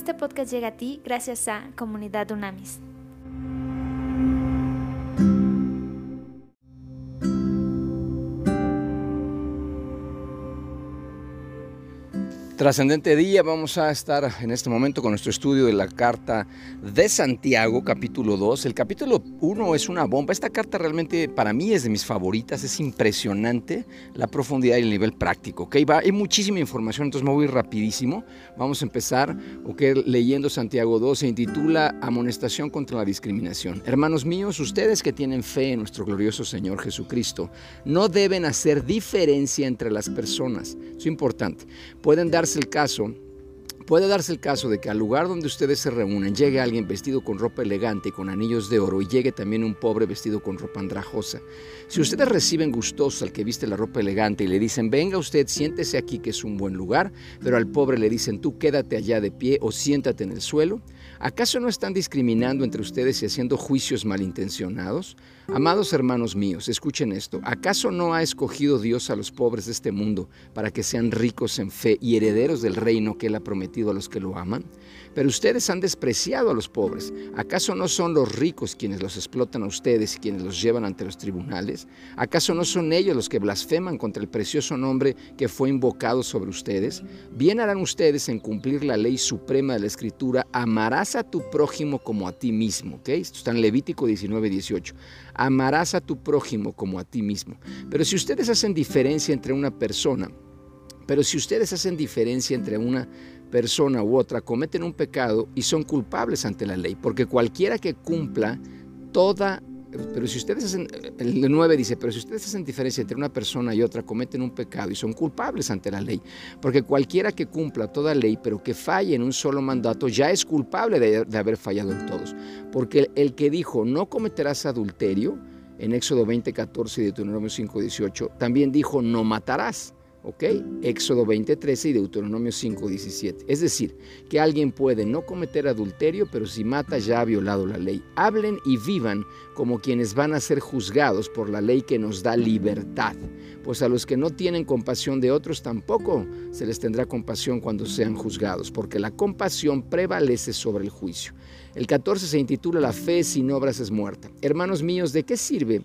Este podcast llega a ti gracias a Comunidad Unamis. Trascendente día, vamos a estar en este momento con nuestro estudio de la carta de Santiago, capítulo 2. El capítulo 1 es una bomba. Esta carta realmente para mí es de mis favoritas, es impresionante la profundidad y el nivel práctico. ¿okay? Va, hay muchísima información, entonces me voy rapidísimo. Vamos a empezar okay, leyendo Santiago 2, se intitula Amonestación contra la discriminación. Hermanos míos, ustedes que tienen fe en nuestro glorioso Señor Jesucristo, no deben hacer diferencia entre las personas. Es importante. Pueden darse el caso, puede darse el caso de que al lugar donde ustedes se reúnen llegue alguien vestido con ropa elegante y con anillos de oro y llegue también un pobre vestido con ropa andrajosa. Si ustedes reciben gustosos al que viste la ropa elegante y le dicen, venga usted, siéntese aquí que es un buen lugar, pero al pobre le dicen, tú quédate allá de pie o siéntate en el suelo, ¿Acaso no están discriminando entre ustedes y haciendo juicios malintencionados? Amados hermanos míos, escuchen esto. ¿Acaso no ha escogido Dios a los pobres de este mundo para que sean ricos en fe y herederos del reino que Él ha prometido a los que lo aman? Pero ustedes han despreciado a los pobres. ¿Acaso no son los ricos quienes los explotan a ustedes y quienes los llevan ante los tribunales? ¿Acaso no son ellos los que blasfeman contra el precioso nombre que fue invocado sobre ustedes? Bien harán ustedes en cumplir la ley suprema de la Escritura, amarás a tu prójimo como a ti mismo. ¿okay? Esto está en Levítico 19, 18. Amarás a tu prójimo como a ti mismo. Pero si ustedes hacen diferencia entre una persona, pero si ustedes hacen diferencia entre una persona u otra cometen un pecado y son culpables ante la ley, porque cualquiera que cumpla toda pero si ustedes hacen, el 9 dice, pero si ustedes hacen diferencia entre una persona y otra, cometen un pecado y son culpables ante la ley. Porque cualquiera que cumpla toda ley, pero que falle en un solo mandato, ya es culpable de, haber fallado en todos. Porque el, el, que dijo, no cometerás adulterio, en Éxodo 20, 14 y Deuteronomio 5, 18, también dijo, no matarás. ¿Ok? Éxodo 20:13 y Deuteronomio 5:17. Es decir, que alguien puede no cometer adulterio, pero si mata ya ha violado la ley. Hablen y vivan como quienes van a ser juzgados por la ley que nos da libertad. Pues a los que no tienen compasión de otros tampoco se les tendrá compasión cuando sean juzgados, porque la compasión prevalece sobre el juicio. El 14 se intitula La fe sin obras es muerta. Hermanos míos, ¿de qué sirve?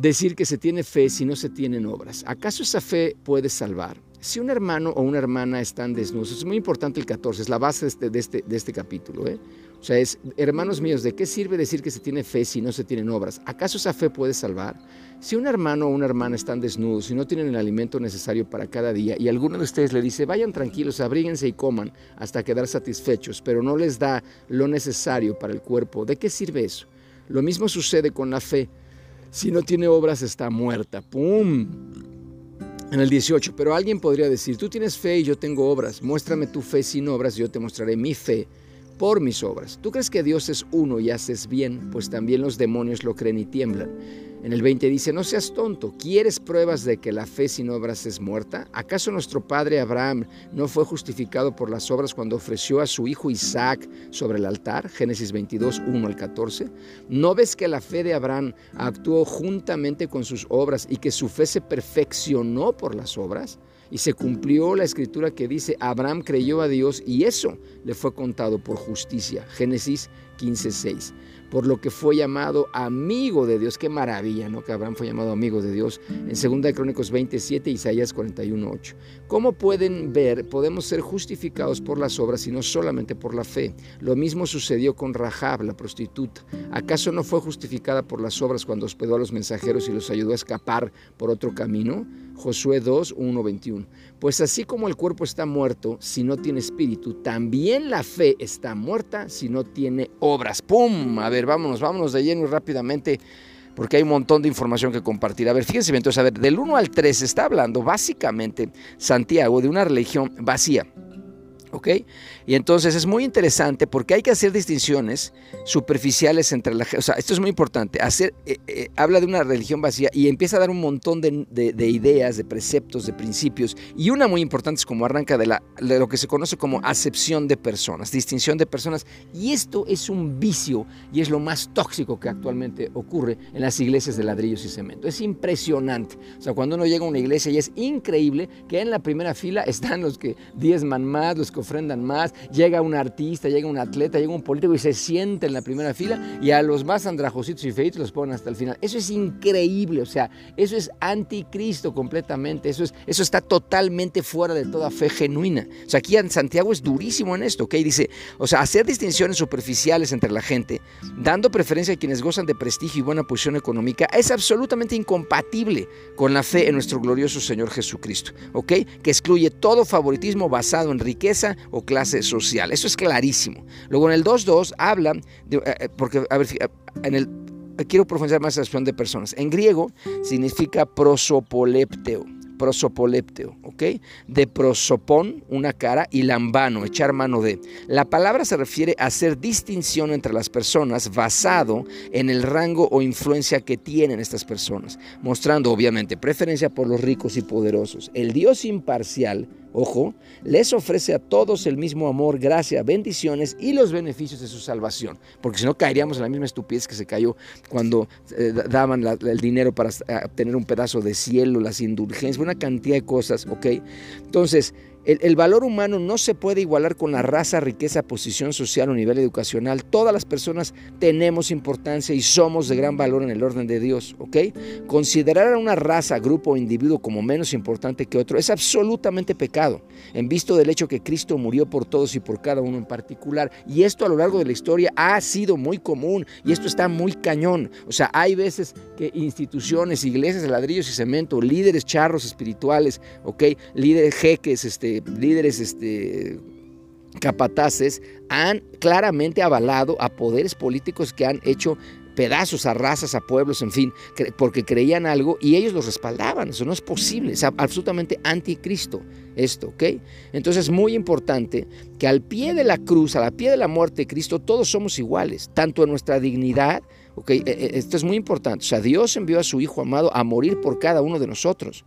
Decir que se tiene fe si no se tienen obras. ¿Acaso esa fe puede salvar? Si un hermano o una hermana están desnudos, es muy importante el 14, es la base de este, este, de este capítulo. ¿eh? O sea, es, hermanos míos, ¿de qué sirve decir que se tiene fe si no se tienen obras? ¿Acaso esa fe puede salvar? Si un hermano o una hermana están desnudos y no tienen el alimento necesario para cada día y alguno de ustedes le dice, vayan tranquilos, abríguense y coman hasta quedar satisfechos, pero no les da lo necesario para el cuerpo, ¿de qué sirve eso? Lo mismo sucede con la fe. Si no tiene obras está muerta. ¡Pum! En el 18, pero alguien podría decir, tú tienes fe y yo tengo obras, muéstrame tu fe sin obras y yo te mostraré mi fe por mis obras. ¿Tú crees que Dios es uno y haces bien? Pues también los demonios lo creen y tiemblan. En el 20 dice, no seas tonto, ¿quieres pruebas de que la fe sin obras es muerta? ¿Acaso nuestro padre Abraham no fue justificado por las obras cuando ofreció a su hijo Isaac sobre el altar? Génesis 22, 1 al 14. ¿No ves que la fe de Abraham actuó juntamente con sus obras y que su fe se perfeccionó por las obras? Y se cumplió la escritura que dice, Abraham creyó a Dios y eso le fue contado por justicia. Génesis 15, 6 por lo que fue llamado amigo de Dios. Qué maravilla, ¿no? Que Abraham fue llamado amigo de Dios. En 2 Crónicos 27, Isaías 41, 8. Como pueden ver, podemos ser justificados por las obras y no solamente por la fe. Lo mismo sucedió con Rahab, la prostituta. ¿Acaso no fue justificada por las obras cuando hospedó a los mensajeros y los ayudó a escapar por otro camino? Josué 2, 1, 21. Pues así como el cuerpo está muerto si no tiene espíritu, también la fe está muerta si no tiene obras. ¡Pum! A ver, vámonos, vámonos de lleno y rápidamente porque hay un montón de información que compartir. A ver, fíjense entonces, a ver, del 1 al 3 está hablando básicamente Santiago de una religión vacía. ¿Ok? Y entonces es muy interesante porque hay que hacer distinciones superficiales entre la gente. O sea, esto es muy importante. Hacer, eh, eh, habla de una religión vacía y empieza a dar un montón de, de, ideas, de preceptos, de principios. Y una muy importante es como arranca de, la, de lo que se conoce como acepción de personas, distinción de personas. Y esto es un vicio y es lo más tóxico que actualmente ocurre en las iglesias de ladrillos y cemento. Es impresionante. O sea, cuando uno llega a una iglesia y es increíble que en la primera fila están los que diezman más, los que que ofrendan más, llega un artista, llega un atleta, llega un político y se siente en la primera fila y a los más andrajositos y feitos los ponen hasta el final. Eso es increíble, o sea, eso es anticristo completamente, eso, es, eso está totalmente fuera de toda fe genuina. O sea, aquí en Santiago es durísimo en esto, ¿ok? Dice, o sea, hacer distinciones superficiales entre la gente, dando preferencia a quienes gozan de prestigio y buena posición económica, es absolutamente incompatible con la fe en nuestro glorioso Señor Jesucristo, ¿ok? Que excluye todo favoritismo basado en riqueza o clase social. Eso es clarísimo. Luego en el 2.2 habla, de, eh, eh, porque, a ver, en el, quiero profundizar más en la expresión de personas. En griego significa prosopolepteo prosopolepteo, ¿ok? De prosopón, una cara, y lambano, echar mano de. La palabra se refiere a hacer distinción entre las personas basado en el rango o influencia que tienen estas personas, mostrando obviamente preferencia por los ricos y poderosos. El Dios imparcial ojo, les ofrece a todos el mismo amor, gracia, bendiciones y los beneficios de su salvación. Porque si no caeríamos en la misma estupidez que se cayó cuando eh, daban el dinero para obtener un pedazo de cielo, las indulgencias, una cantidad de cosas, ¿ok? Entonces, el, valor humano no se puede igualar con la raza, riqueza, posición social o nivel educacional. Todas las personas tenemos importancia y somos de gran valor en el orden de Dios, ¿ok? Considerar a una raza, grupo o individuo como menos importante que otro es absolutamente pecado, en visto del hecho que Cristo murió por todos y por cada uno en particular. Y esto a lo largo de la historia ha sido muy común y esto está muy cañón. O sea, hay veces que instituciones, iglesias de ladrillos y cemento, líderes charros espirituales, ¿ok? Líderes jeques, este líderes este, capataces han claramente avalado a poderes políticos que han hecho pedazos a razas, a pueblos, en fin, porque creían algo y ellos los respaldaban. Eso no es posible, es absolutamente anticristo esto, ¿ok? Entonces es muy importante que al pie de la cruz, a la pie de la muerte de Cristo, todos somos iguales, tanto en nuestra dignidad, ¿ok? E, e, esto es muy importante. O sea, Dios envió a su Hijo amado a morir por cada uno de nosotros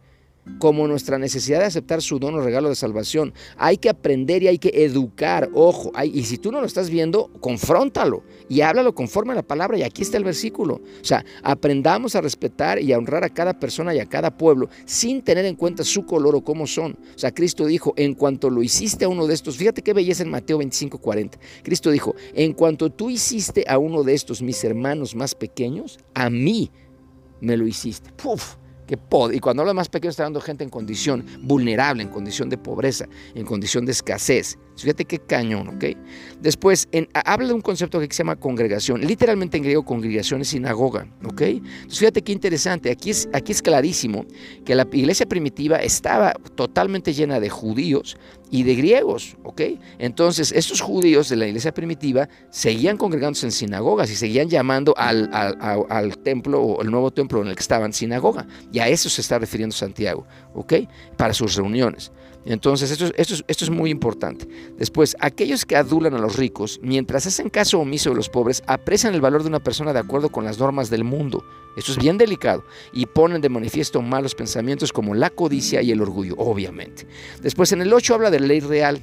como nuestra necesidad de aceptar su don o regalo de salvación. Hay que aprender y hay que educar, ojo, y si tú no lo estás viendo, confróntalo y háblalo conforme a la palabra y aquí está el versículo. O sea, aprendamos a respetar y a honrar a cada persona y a cada pueblo sin tener en cuenta su color o cómo son. O sea, Cristo dijo, en cuanto lo hiciste a uno de estos, fíjate qué belleza en Mateo 25, 40. Cristo dijo, en cuanto tú hiciste a uno de estos, mis hermanos más pequeños, a mí me lo hiciste. Puf, y cuando hablo de más pequeño, está hablando gente en condición vulnerable, en condición de pobreza, en condición de escasez. Fíjate qué cañón, ¿ok? Después, habla de un concepto que se llama congregación. Literalmente en griego, congregación es sinagoga, ¿ok? Entonces, fíjate qué interesante. Aquí es, aquí es clarísimo que la iglesia primitiva estaba totalmente llena de judíos y de griegos, ¿ok? Entonces, estos judíos de la iglesia primitiva seguían congregándose en sinagogas y seguían llamando al, al templo o el nuevo templo en el que estaban sinagoga. Y a eso se está refiriendo Santiago, ¿ok? Para sus reuniones. Entonces, esto, es muy importante. Después, aquellos que adulan a los ricos, mientras hacen caso omiso de los pobres, aprecian el valor de una persona de acuerdo con las normas del mundo. Esto es bien delicado. Y ponen de manifiesto malos pensamientos como la codicia y el orgullo, obviamente. Después, en el 8 habla de ley real.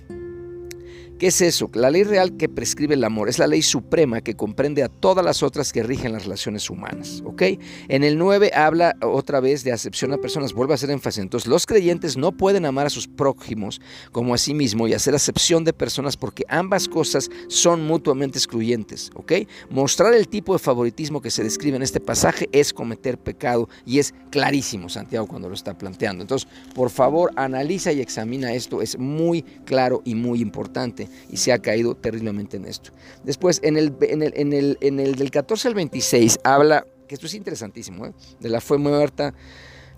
¿Qué es eso? La ley real que prescribe el amor es la ley suprema que comprende a todas las otras que rigen las relaciones humanas. ¿ok? En el 9 habla otra vez de acepción a personas, vuelve a hacer énfasis. Entonces, los creyentes no pueden amar a sus prójimos como a sí mismo y hacer acepción de personas porque ambas cosas son mutuamente excluyentes. ¿ok? Mostrar el tipo de favoritismo que se describe en este pasaje es cometer pecado y es clarísimo Santiago cuando lo está planteando. Entonces, por favor, analiza y examina esto, es muy claro y muy importante y se ha caído terriblemente en esto. Después, en el, en el, en el, en el del 14 al 26 habla, que esto es interesantísimo, ¿eh? de la fe muerta,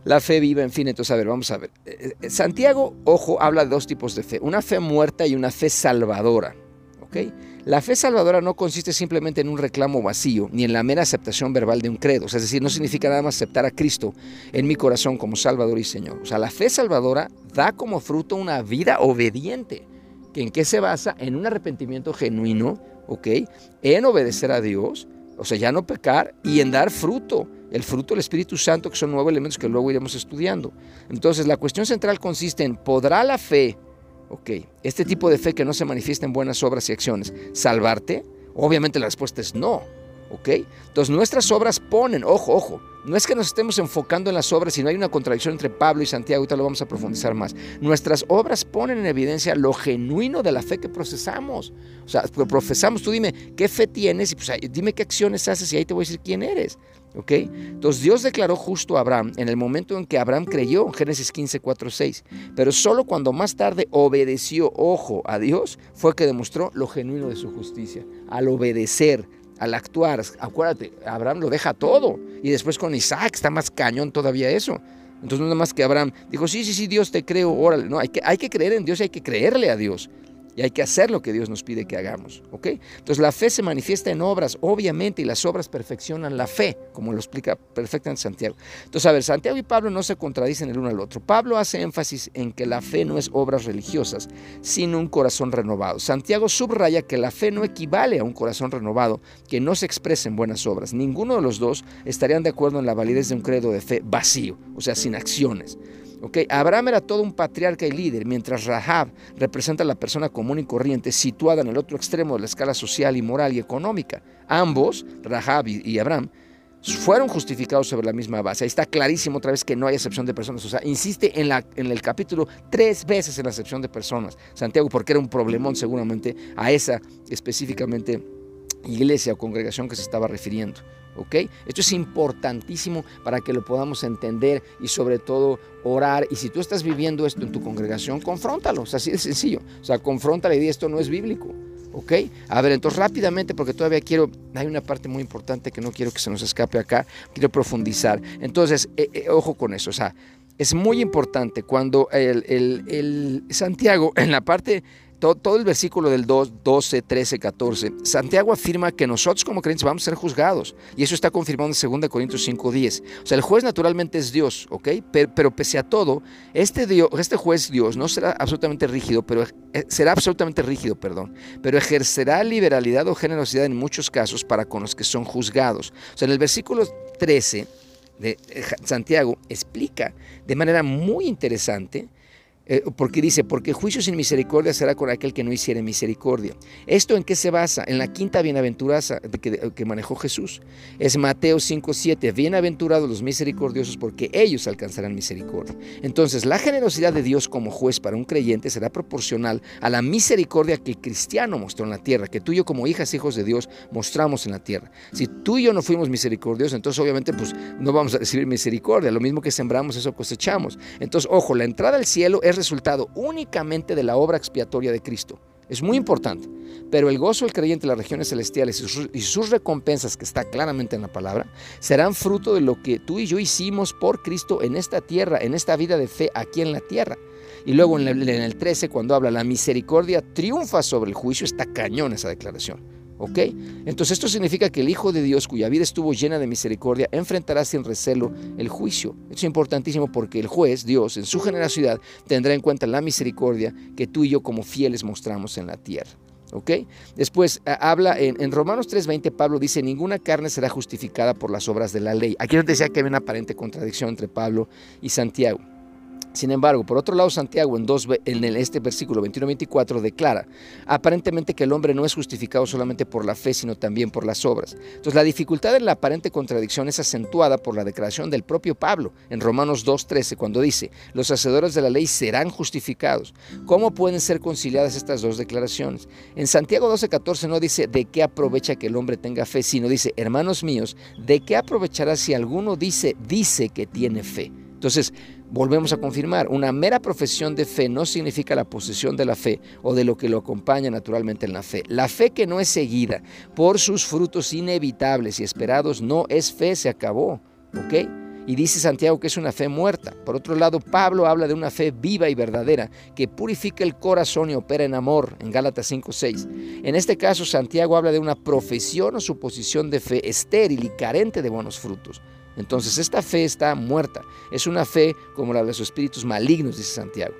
la fe viva, en fin, entonces a ver, vamos a ver. Eh, eh, Santiago, ojo, habla de dos tipos de fe, una fe muerta y una fe salvadora. La fe salvadora no consiste simplemente en un reclamo vacío, ni en la mera aceptación verbal de un credo. es decir, no significa nada más aceptar a Cristo en mi corazón como Salvador y Señor. O sea, la fe salvadora da como fruto una vida obediente en qué se basa en un arrepentimiento genuino, ¿ok? En obedecer a Dios, o sea, ya no pecar y en dar fruto, el fruto del Espíritu Santo, que son nueve elementos que luego iremos estudiando. Entonces, la cuestión central consiste en, ¿podrá la fe, ok, este tipo de fe que no se manifiesta en buenas obras y acciones, salvarte? Obviamente la respuesta es no. ¿Ok? Entonces nuestras obras ponen, ojo, ojo, no es que nos estemos enfocando en las obras, sino hay una contradicción entre Pablo y Santiago, ahorita lo vamos a profundizar más. Nuestras obras ponen en evidencia lo genuino de la fe que procesamos. O sea, profesamos, tú dime qué fe tienes y pues dime qué acciones haces y ahí te voy a decir quién eres. ¿Ok? Entonces Dios declaró justo a Abraham en el momento en que Abraham creyó, Génesis 15, 4, 6. Pero solo cuando más tarde obedeció, ojo, a Dios, fue que demostró lo genuino de su justicia. Al obedecer, al actuar, acuérdate, Abraham lo deja todo. Y después con Isaac está más cañón todavía eso. Entonces nada más que Abraham dijo, sí, sí, sí, Dios te creo, órale. No, hay que, hay que creer en Dios y hay que creerle a Dios. Y hay que hacer lo que Dios nos pide que hagamos. ¿ok? Entonces la fe se manifiesta en obras, obviamente, y las obras perfeccionan la fe, como lo explica perfectamente Santiago. Entonces, a ver, Santiago y Pablo no se contradicen el uno al otro. Pablo hace énfasis en que la fe no es obras religiosas, sino un corazón renovado. Santiago subraya que la fe no equivale a un corazón renovado que no se expresa en buenas obras. Ninguno de los dos estarían de acuerdo en la validez de un credo de fe vacío, o sea, sin acciones. Abraham era todo un patriarca y líder, mientras Rahab representa a la persona común y corriente situada en el otro extremo de la escala social y moral y económica. Ambos, Rahab y, Abraham, fueron justificados sobre la misma base. Ahí está clarísimo otra vez que no hay excepción de personas. O sea, insiste en el capítulo tres veces en la excepción de personas. Santiago, porque era un problemón seguramente a esa específicamente iglesia o congregación que se estaba refiriendo. ¿Ok? Esto es importantísimo para que lo podamos entender y sobre todo orar. Y si tú estás viviendo esto en tu congregación, confróntalo, es así de sencillo. O sea, confronta la idea, esto no es bíblico. ¿Ok? A ver, entonces rápidamente, porque todavía quiero, hay una parte muy importante que no quiero que se nos escape acá, quiero profundizar. Entonces, eh, eh, ojo con eso, o sea, es muy importante cuando el Santiago, en la parte todo, el versículo del 2, 12, 13, 14, Santiago afirma que nosotros como creyentes vamos a ser juzgados. Y eso está confirmado en 2 Corintios 5, 10. O sea, el juez naturalmente es Dios, ¿ok? Pero, pese a todo, este, Dios, este juez Dios no será absolutamente rígido, pero eh, será absolutamente rígido, perdón, pero ejercerá liberalidad o generosidad en muchos casos para con los que son juzgados. O sea, en el versículo 13 de eh, Santiago explica de manera muy interesante eh, porque dice, porque juicio sin misericordia será con aquel que no hiciere misericordia. ¿Esto en qué se basa? En la quinta bienaventuranza que, manejó Jesús. Es Mateo 5.7, bienaventurados los misericordiosos porque ellos alcanzarán misericordia. Entonces, la generosidad de Dios como juez para un creyente será proporcional a la misericordia que el cristiano mostró en la tierra, que tú y yo como hijas, hijos de Dios, mostramos en la tierra. Si tú y yo no fuimos misericordiosos, entonces obviamente pues no vamos a recibir misericordia. Lo mismo que sembramos, eso cosechamos. Entonces, ojo, la entrada al cielo es resultado únicamente de la obra expiatoria de Cristo. Es muy importante. Pero el gozo del creyente en las regiones celestiales y sus, recompensas, que está claramente en la palabra, serán fruto de lo que tú y yo hicimos por Cristo en esta tierra, en esta vida de fe aquí en la tierra. Y luego en el, en el 13, cuando habla la misericordia triunfa sobre el juicio, está cañón esa declaración. ¿Ok? Entonces esto significa que el Hijo de Dios, cuya vida estuvo llena de misericordia, enfrentará sin recelo el juicio. Esto es importantísimo porque el juez, Dios, en su generosidad, tendrá en cuenta la misericordia que tú y yo como fieles mostramos en la tierra. ¿Ok? Después habla en, en Romanos 3:20, Pablo dice, ninguna carne será justificada por las obras de la ley. Aquí nos decía que había una aparente contradicción entre Pablo y Santiago. Sin embargo, por otro lado, Santiago en, dos, en este versículo 21-24 declara aparentemente que el hombre no es justificado solamente por la fe, sino también por las obras. Entonces, la dificultad en la aparente contradicción es acentuada por la declaración del propio Pablo en Romanos 2.13, cuando dice, los hacedores de la ley serán justificados. ¿Cómo pueden ser conciliadas estas dos declaraciones? En Santiago 12.14 no dice de qué aprovecha que el hombre tenga fe, sino dice, hermanos míos, ¿de qué aprovechará si alguno dice, dice que tiene fe? Entonces, volvemos a confirmar, una mera profesión de fe no significa la posesión de la fe o de lo que lo acompaña naturalmente en la fe. La fe que no es seguida por sus frutos inevitables y esperados no es fe, se acabó. ¿Ok? Y dice Santiago que es una fe muerta. Por otro lado, Pablo habla de una fe viva y verdadera que purifica el corazón y opera en amor, en Gálatas 5:6. En este caso, Santiago habla de una profesión o suposición de fe estéril y carente de buenos frutos. Entonces esta fe está muerta. Es una fe como la de los espíritus malignos, dice Santiago.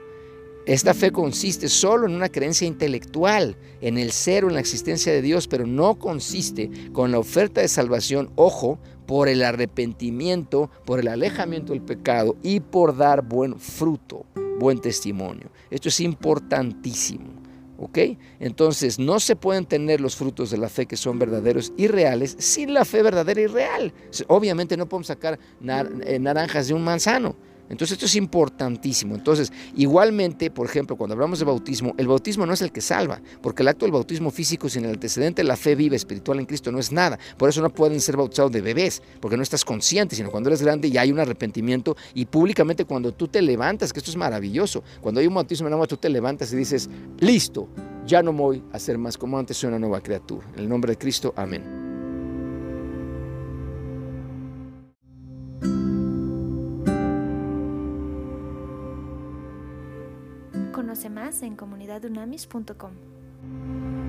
Esta fe consiste solo en una creencia intelectual, en el cero, en la existencia de Dios, pero no consiste con la oferta de salvación, ojo, por el arrepentimiento, por el alejamiento del pecado y por dar buen fruto, buen testimonio. Esto es importantísimo. ¿Ok? Entonces, no se pueden tener los frutos de la fe que son verdaderos y reales sin la fe verdadera y real. Obviamente no podemos sacar eh, naranjas de un manzano. Entonces esto es importantísimo. Entonces, igualmente, por ejemplo, cuando hablamos de bautismo, el bautismo no es el que salva, porque el acto del bautismo físico sin el antecedente de la fe viva espiritual en Cristo no es nada. Por eso no pueden ser bautizados de bebés, porque no estás consciente, sino cuando eres grande ya hay un arrepentimiento y públicamente cuando tú te levantas, que esto es maravilloso, cuando hay un bautismo en agua tú te levantas y dices, listo, ya no voy a ser más como antes, soy una nueva criatura. En el nombre de Cristo, amén. en comunidadunamis.com.